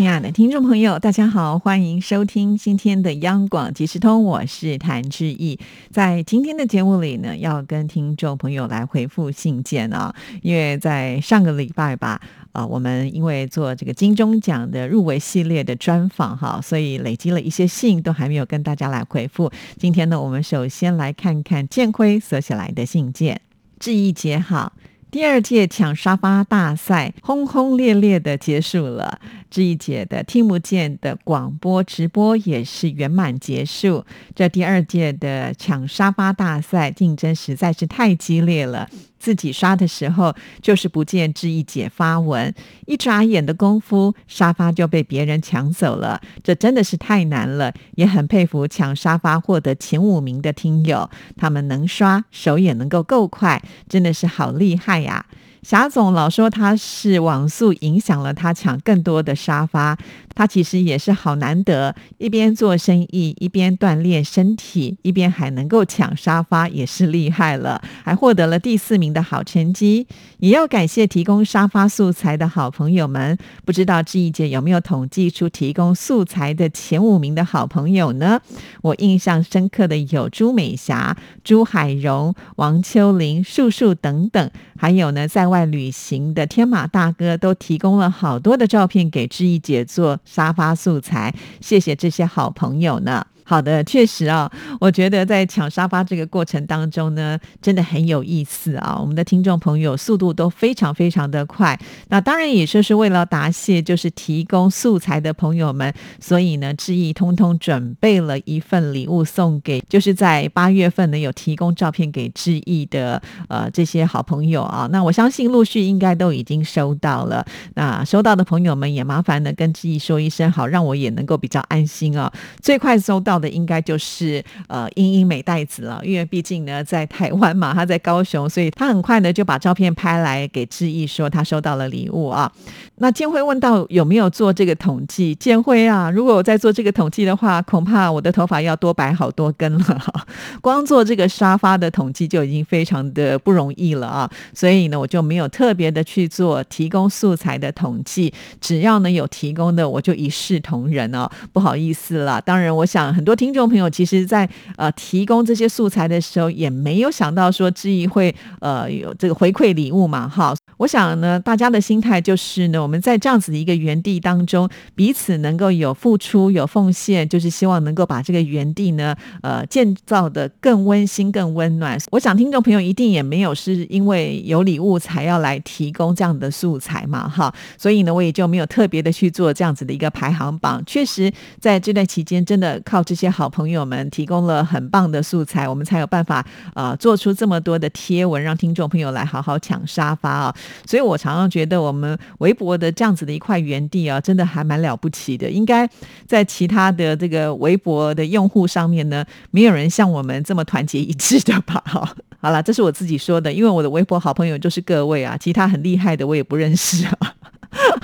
亲爱的听众朋友，大家好，欢迎收听今天的央广即时通，我是谭志毅。在今天的节目里呢，要跟听众朋友来回复信件啊，因为在上个礼拜吧，啊，我们因为做这个金钟奖的入围系列的专访哈，所以累积了一些信，都还没有跟大家来回复。今天呢，我们首先来看看建辉所写来的信件，志毅姐好。第二届抢沙发大赛轰轰烈烈的结束了，这一届的听不见的广播直播也是圆满结束。这第二届的抢沙发大赛竞争实在是太激烈了。自己刷的时候，就是不见志毅姐发文，一眨眼的功夫，沙发就被别人抢走了。这真的是太难了，也很佩服抢沙发获得前五名的听友，他们能刷，手也能够够快，真的是好厉害呀！霞总老说他是网速影响了他抢更多的沙发，他其实也是好难得，一边做生意一边锻炼身体，一边还能够抢沙发，也是厉害了，还获得了第四名的好成绩。也要感谢提供沙发素材的好朋友们，不知道志毅姐有没有统计出提供素材的前五名的好朋友呢？我印象深刻的有朱美霞、朱海荣、王秋玲、树树等等，还有呢在。外旅行的天马大哥都提供了好多的照片给志毅姐做沙发素材，谢谢这些好朋友呢。好的，确实啊，我觉得在抢沙发这个过程当中呢，真的很有意思啊。我们的听众朋友速度都非常非常的快，那当然也就是为了答谢，就是提供素材的朋友们，所以呢，志毅通通准备了一份礼物送给，就是在八月份呢有提供照片给志毅的呃这些好朋友啊。那我相信陆续应该都已经收到了，那收到的朋友们也麻烦呢跟志毅说一声好，让我也能够比较安心啊。最快收到。的应该就是呃英英美袋子了，因为毕竟呢在台湾嘛，他在高雄，所以他很快呢就把照片拍来给志毅说他收到了礼物啊。那建辉问到有没有做这个统计？建辉啊，如果我在做这个统计的话，恐怕我的头发要多白好多根了。光做这个沙发的统计就已经非常的不容易了啊，所以呢我就没有特别的去做提供素材的统计，只要呢有提供的我就一视同仁哦。不好意思了，当然我想很多。多听众朋友，其实，在呃提供这些素材的时候，也没有想到说志毅会呃有这个回馈礼物嘛，哈。我想呢，大家的心态就是呢，我们在这样子的一个园地当中，彼此能够有付出、有奉献，就是希望能够把这个园地呢，呃，建造的更温馨、更温暖。我想听众朋友一定也没有是因为有礼物才要来提供这样的素材嘛，哈。所以呢，我也就没有特别的去做这样子的一个排行榜。确实，在这段期间，真的靠这些好朋友们提供了很棒的素材，我们才有办法呃做出这么多的贴文，让听众朋友来好好抢沙发啊。所以我常常觉得，我们微博的这样子的一块园地啊，真的还蛮了不起的。应该在其他的这个微博的用户上面呢，没有人像我们这么团结一致的吧？哈，好了，这是我自己说的，因为我的微博好朋友就是各位啊，其他很厉害的我也不认识啊。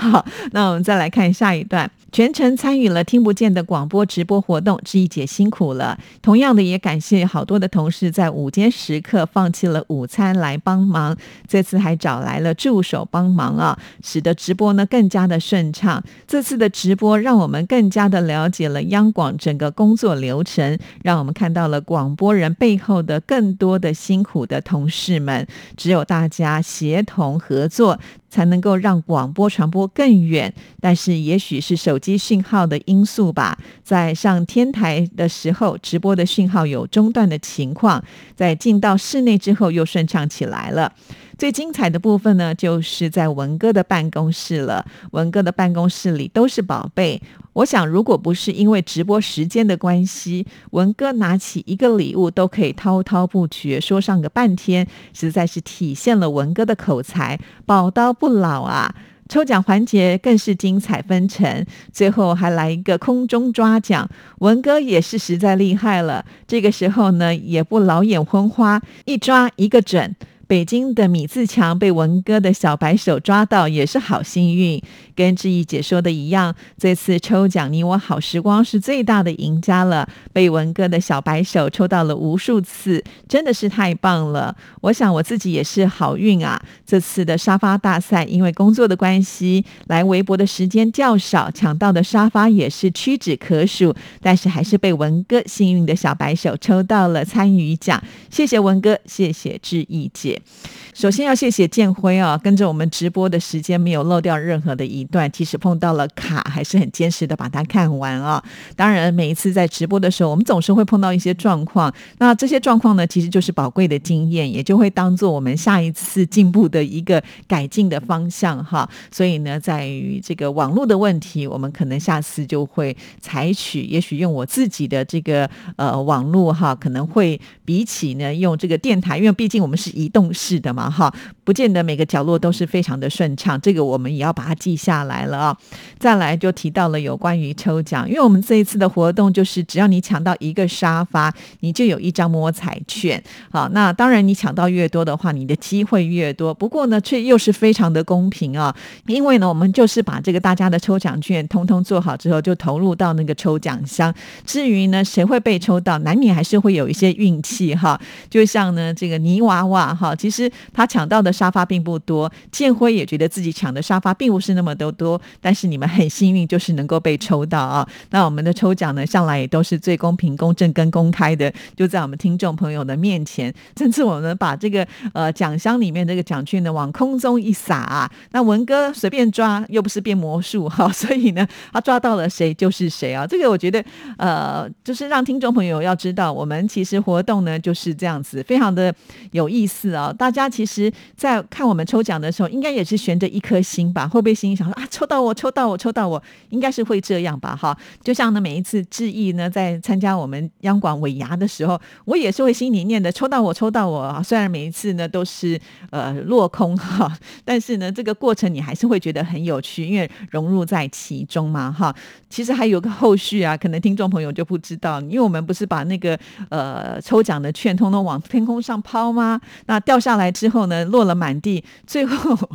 好，那我们再来看下一段。全程参与了听不见的广播直播活动，志毅姐辛苦了。同样的，也感谢好多的同事在午间时刻放弃了午餐来帮忙。这次还找来了助手帮忙啊，使得直播呢更加的顺畅。这次的直播让我们更加的了解了央广整个工作流程，让我们看到了广播人背后的更多的辛苦的同事们。只有大家协同合作。才能够让广播传播更远，但是也许是手机讯号的因素吧。在上天台的时候，直播的讯号有中断的情况，在进到室内之后又顺畅起来了。最精彩的部分呢，就是在文哥的办公室了。文哥的办公室里都是宝贝。我想，如果不是因为直播时间的关系，文哥拿起一个礼物都可以滔滔不绝说上个半天，实在是体现了文哥的口才，宝刀不老啊！抽奖环节更是精彩纷呈，最后还来一个空中抓奖，文哥也是实在厉害了。这个时候呢，也不老眼昏花，一抓一个准。北京的米自强被文哥的小白手抓到，也是好幸运。跟志毅姐说的一样，这次抽奖你我好时光是最大的赢家了，被文哥的小白手抽到了无数次，真的是太棒了。我想我自己也是好运啊。这次的沙发大赛，因为工作的关系，来微博的时间较少，抢到的沙发也是屈指可数，但是还是被文哥幸运的小白手抽到了参与奖。谢谢文哥，谢谢志毅姐。首先要谢谢建辉啊，跟着我们直播的时间没有漏掉任何的一段，即使碰到了卡，还是很坚持的把它看完啊。当然，每一次在直播的时候，我们总是会碰到一些状况，那这些状况呢，其实就是宝贵的经验，也就会当做我们下一次进步的一个改进的方向哈。所以呢，在于这个网络的问题，我们可能下次就会采取，也许用我自己的这个呃网络哈，可能会比起呢用这个电台，因为毕竟我们是移动是的嘛。哈，不见得每个角落都是非常的顺畅，这个我们也要把它记下来了啊。再来就提到了有关于抽奖，因为我们这一次的活动就是只要你抢到一个沙发，你就有一张摸彩券。好，那当然你抢到越多的话，你的机会越多。不过呢，却又是非常的公平啊，因为呢，我们就是把这个大家的抽奖券通通做好之后，就投入到那个抽奖箱。至于呢，谁会被抽到，难免还是会有一些运气哈。就像呢，这个泥娃娃哈，其实。他抢到的沙发并不多，建辉也觉得自己抢的沙发并不是那么的多，但是你们很幸运，就是能够被抽到啊。那我们的抽奖呢，向来也都是最公平、公正跟公开的，就在我们听众朋友的面前。这次我们把这个呃奖箱里面这个奖券呢往空中一撒，那文哥随便抓又不是变魔术哈，所以呢，他抓到了谁就是谁啊。这个我觉得呃，就是让听众朋友要知道，我们其实活动呢就是这样子，非常的有意思啊。大家其实。在看我们抽奖的时候，应该也是悬着一颗心吧？会不会心里想说啊，抽到我，抽到我，抽到我，应该是会这样吧？哈，就像呢，每一次致意呢，在参加我们央广尾牙的时候，我也是会心里念的，抽到我，抽到我。虽然每一次呢都是呃落空哈，但是呢，这个过程你还是会觉得很有趣，因为融入在其中嘛，哈。其实还有个后续啊，可能听众朋友就不知道，因为我们不是把那个呃抽奖的券通通往天空上抛吗？那掉下来之。后呢，落了满地，最后。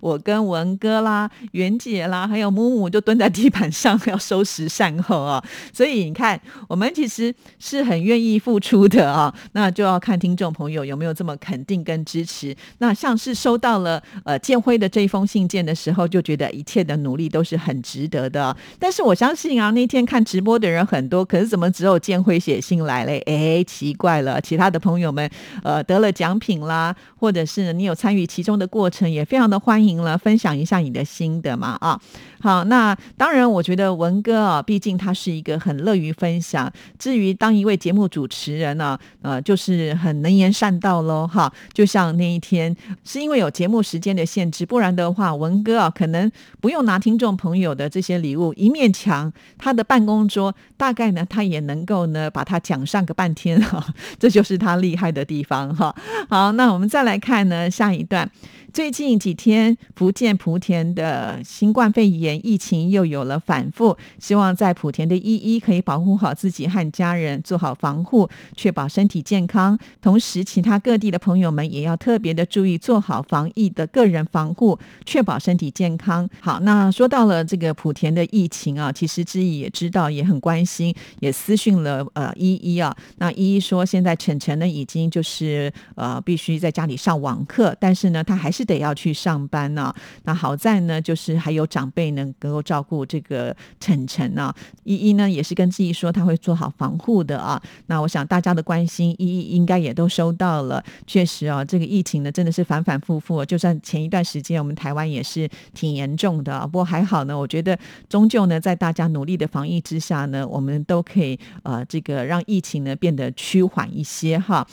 我跟文哥啦、袁姐啦，还有木木就蹲在地板上要收拾善后啊。所以你看，我们其实是很愿意付出的啊。那就要看听众朋友有没有这么肯定跟支持。那像是收到了呃建辉的这封信件的时候，就觉得一切的努力都是很值得的。但是我相信啊，那天看直播的人很多，可是怎么只有建辉写信来嘞？哎，奇怪了，其他的朋友们呃得了奖品啦，或者是你有参与其中的过程，也非常的。欢欢迎了，分享一下你的心得嘛啊！好，那当然，我觉得文哥啊，毕竟他是一个很乐于分享。至于当一位节目主持人呢，呃，就是很能言善道喽哈。就像那一天，是因为有节目时间的限制，不然的话，文哥啊，可能不用拿听众朋友的这些礼物，一面墙，他的办公桌，大概呢，他也能够呢，把它讲上个半天哈。这就是他厉害的地方哈。好，那我们再来看呢，下一段。最近几天，天福建莆田的新冠肺炎疫情又有了反复。希望在莆田的依依可以保护好自己和家人，做好防护，确保身体健康。同时，其他各地的朋友们也要特别的注意，做好防疫的个人防护，确保身体健康。好，那说到了这个莆田的疫情啊，其实志毅也知道，也很关心，也私讯了呃依依啊。那依依说，现在晨晨呢已经就是呃必须在家里上网课，但是呢他还。是得要去上班呢。那好在呢，就是还有长辈能够照顾这个晨晨啊。依依呢也是跟自己说，他会做好防护的啊。那我想大家的关心，依依应该也都收到了。确实啊，这个疫情呢真的是反反复复。就算前一段时间我们台湾也是挺严重的，不过还好呢。我觉得终究呢，在大家努力的防疫之下呢，我们都可以呃这个让疫情呢变得趋缓一些哈。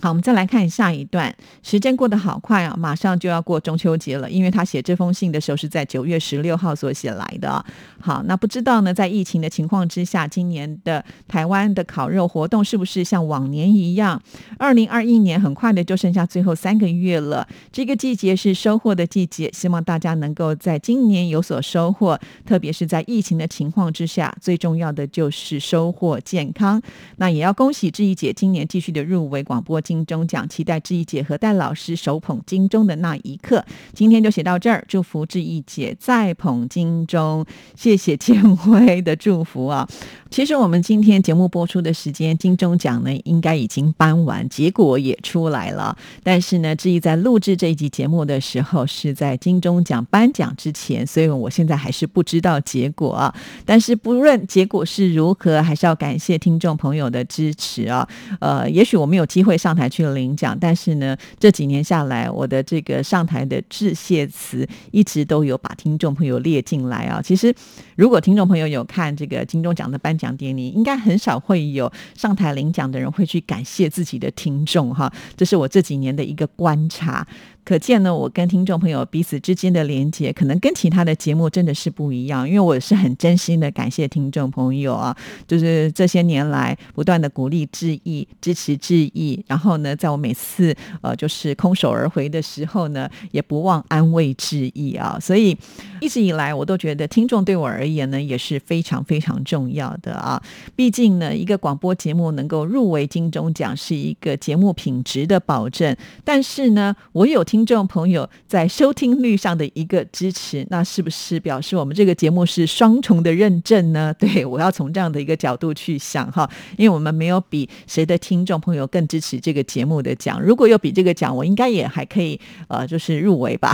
好，我们再来看下一段。时间过得好快啊，马上就要过中秋节了。因为他写这封信的时候是在九月十六号所写来的。好，那不知道呢，在疫情的情况之下，今年的台湾的烤肉活动是不是像往年一样？二零二一年很快的就剩下最后三个月了。这个季节是收获的季节，希望大家能够在今年有所收获。特别是在疫情的情况之下，最重要的就是收获健康。那也要恭喜志毅姐今年继续的入围广播。金钟奖，期待志毅姐和戴老师手捧金钟的那一刻。今天就写到这儿，祝福志毅姐再捧金钟，谢谢建辉的祝福啊。其实我们今天节目播出的时间，金钟奖呢应该已经颁完，结果也出来了。但是呢，志毅在录制这一集节目的时候，是在金钟奖颁奖之前，所以我现在还是不知道结果啊。但是不论结果是如何，还是要感谢听众朋友的支持啊。呃，也许我没有机会上台去领奖，但是呢，这几年下来，我的这个上台的志谢词一直都有把听众朋友列进来啊。其实，如果听众朋友有看这个金钟奖的颁奖，典礼应该很少会有上台领奖的人会去感谢自己的听众哈，这是我这几年的一个观察。可见呢，我跟听众朋友彼此之间的连接，可能跟其他的节目真的是不一样。因为我是很真心的感谢听众朋友啊，就是这些年来不断的鼓励、致意、支持、致意，然后呢，在我每次呃就是空手而回的时候呢，也不忘安慰、之意啊。所以一直以来，我都觉得听众对我而言呢，也是非常非常重要的啊。毕竟呢，一个广播节目能够入围金钟奖，是一个节目品质的保证。但是呢，我有。听众朋友在收听率上的一个支持，那是不是表示我们这个节目是双重的认证呢？对我要从这样的一个角度去想哈，因为我们没有比谁的听众朋友更支持这个节目的奖，如果有比这个奖，我应该也还可以呃，就是入围吧。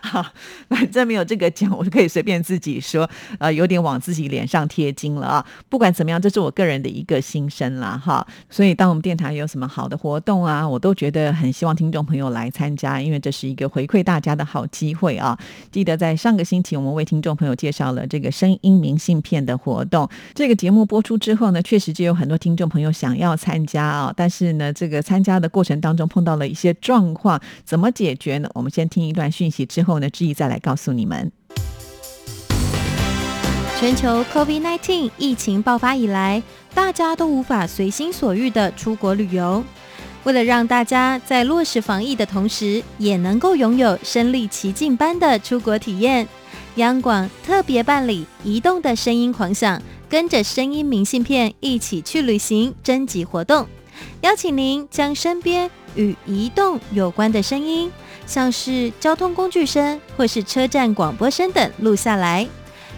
好 反正没有这个奖，我就可以随便自己说，呃，有点往自己脸上贴金了啊。不管怎么样，这是我个人的一个心声啦，哈。所以，当我们电台有什么好的活动啊，我都觉得很希望听众朋友来参加，因为这是一个回馈大家的好机会啊。记得在上个星期，我们为听众朋友介绍了这个声音明信片的活动。这个节目播出之后呢，确实就有很多听众朋友想要参加啊，但是呢，这个参加的过程当中碰到了一些状况，怎么解决呢？我们先听一段讯息。之后呢，志毅再来告诉你们。全球 COVID-19 疫情爆发以来，大家都无法随心所欲的出国旅游。为了让大家在落实防疫的同时，也能够拥有身临其境般的出国体验，央广特别办理“移动的声音狂想”，跟着声音明信片一起去旅行征集活动，邀请您将身边与移动有关的声音。像是交通工具声或是车站广播声等录下来，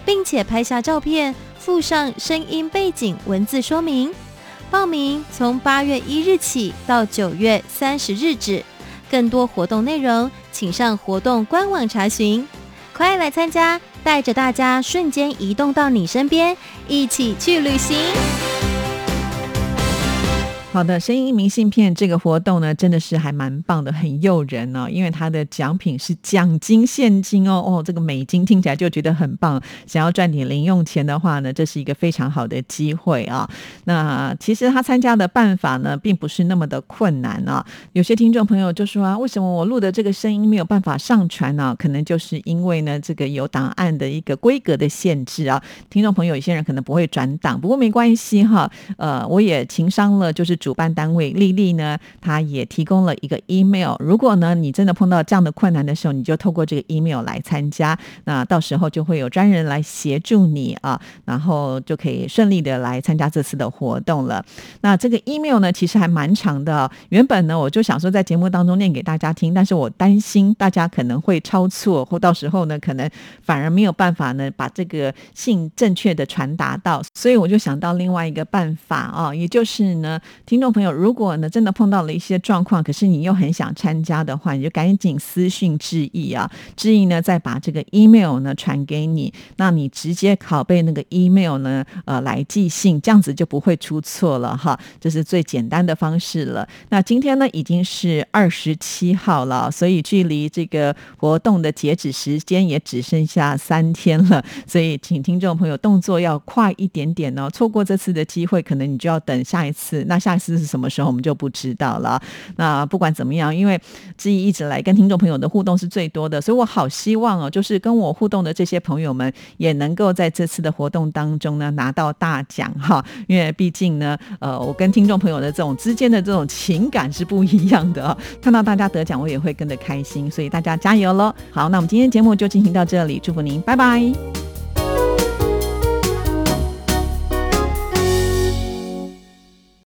并且拍下照片，附上声音背景文字说明。报名从八月一日起到九月三十日止，更多活动内容请上活动官网查询。快来参加，带着大家瞬间移动到你身边，一起去旅行。好的，声音明信片这个活动呢，真的是还蛮棒的，很诱人哦。因为它的奖品是奖金现金哦，哦，这个美金听起来就觉得很棒。想要赚点零用钱的话呢，这是一个非常好的机会啊。那其实他参加的办法呢，并不是那么的困难啊。有些听众朋友就说啊，为什么我录的这个声音没有办法上传呢？可能就是因为呢，这个有档案的一个规格的限制啊。听众朋友，有些人可能不会转档，不过没关系哈。呃，我也情商了，就是。主办单位丽丽呢，她也提供了一个 email。如果呢你真的碰到这样的困难的时候，你就透过这个 email 来参加，那到时候就会有专人来协助你啊，然后就可以顺利的来参加这次的活动了。那这个 email 呢，其实还蛮长的。原本呢，我就想说在节目当中念给大家听，但是我担心大家可能会抄错，或到时候呢，可能反而没有办法呢把这个信正确的传达到，所以我就想到另外一个办法啊，也就是呢。听众朋友，如果呢真的碰到了一些状况，可是你又很想参加的话，你就赶紧私信致意啊，致意呢再把这个 email 呢传给你，那你直接拷贝那个 email 呢，呃来寄信，这样子就不会出错了哈，这是最简单的方式了。那今天呢已经是二十七号了，所以距离这个活动的截止时间也只剩下三天了，所以请听众朋友动作要快一点点哦，错过这次的机会，可能你就要等下一次。那下。是什么时候我们就不知道了。那不管怎么样，因为志毅一直来跟听众朋友的互动是最多的，所以我好希望哦，就是跟我互动的这些朋友们也能够在这次的活动当中呢拿到大奖哈。因为毕竟呢，呃，我跟听众朋友的这种之间的这种情感是不一样的。看到大家得奖，我也会跟着开心，所以大家加油喽！好，那我们今天节目就进行到这里，祝福您，拜拜。